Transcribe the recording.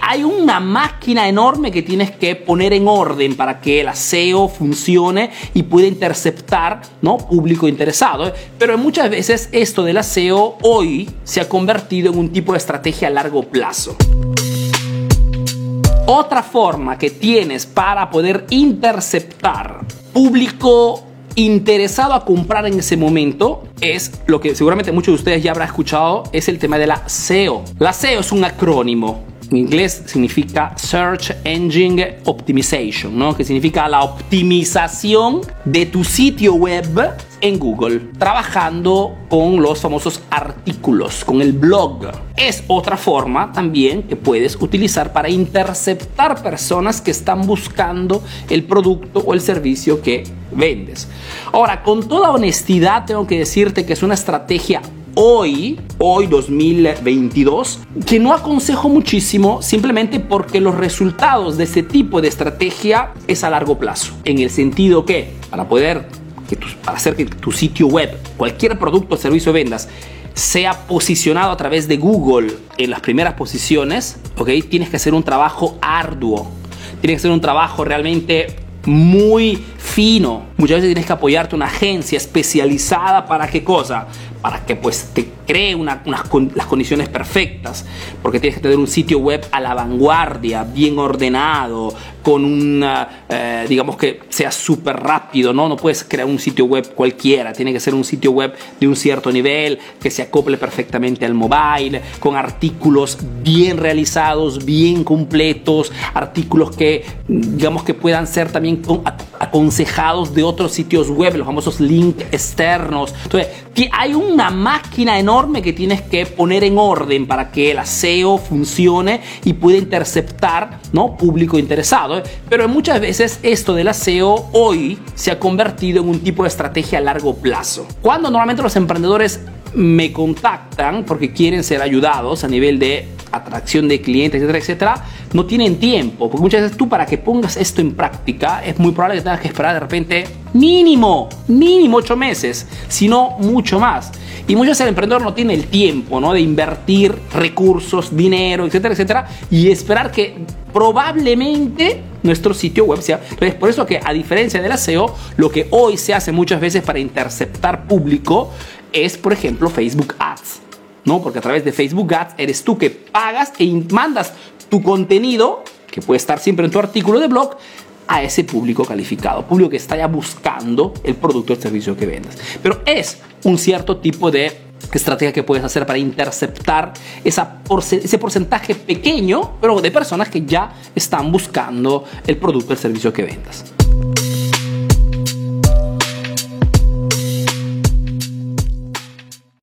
hay una máquina enorme que tienes que poner en orden para que el SEO funcione y pueda interceptar ¿no? público interesado. Pero muchas veces esto del SEO hoy se ha convertido en un tipo de estrategia a largo plazo. Otra forma que tienes para poder interceptar público interesado a comprar en ese momento es lo que seguramente muchos de ustedes ya habrán escuchado, es el tema de la SEO. La SEO es un acrónimo inglés significa Search Engine Optimization, ¿no? que significa la optimización de tu sitio web en Google, trabajando con los famosos artículos, con el blog. Es otra forma también que puedes utilizar para interceptar personas que están buscando el producto o el servicio que vendes. Ahora, con toda honestidad tengo que decirte que es una estrategia hoy, hoy 2022, que no aconsejo muchísimo simplemente porque los resultados de este tipo de estrategia es a largo plazo. En el sentido que para poder, para hacer que tu sitio web, cualquier producto o servicio vendas, sea posicionado a través de Google en las primeras posiciones, ¿ok? Tienes que hacer un trabajo arduo. Tienes que hacer un trabajo realmente muy fino. Muchas veces tienes que apoyarte una agencia especializada para qué cosa? Para que pues te cree unas, las condiciones perfectas, porque tienes que tener un sitio web a la vanguardia, bien ordenado, con una, eh, digamos que sea súper rápido, ¿no? No puedes crear un sitio web cualquiera, tiene que ser un sitio web de un cierto nivel, que se acople perfectamente al mobile, con artículos bien realizados, bien completos, artículos que, digamos que puedan ser también aconsejados de otros sitios web, los famosos links externos. Entonces, hay una máquina enorme que tienes que poner en orden para que el SEO funcione y pueda interceptar ¿no? público interesado. ¿eh? Pero muchas veces esto del SEO hoy se ha convertido en un tipo de estrategia a largo plazo. Cuando normalmente los emprendedores me contactan porque quieren ser ayudados a nivel de atracción de clientes, etcétera, etcétera, no tienen tiempo. Porque muchas veces tú para que pongas esto en práctica es muy probable que tengas que esperar de repente mínimo, mínimo ocho meses, si no mucho más. Y muchas veces el emprendedor no tiene el tiempo ¿no? de invertir recursos, dinero, etcétera, etcétera, y esperar que probablemente nuestro sitio web sea. Entonces, por eso que a diferencia del SEO, lo que hoy se hace muchas veces para interceptar público es, por ejemplo, Facebook Ads. ¿no? Porque a través de Facebook Ads eres tú que pagas e mandas tu contenido, que puede estar siempre en tu artículo de blog, a ese público calificado, público que está ya buscando el producto o el servicio que vendas. Pero es un cierto tipo de estrategia que puedes hacer para interceptar esa ese porcentaje pequeño, pero de personas que ya están buscando el producto o el servicio que vendas.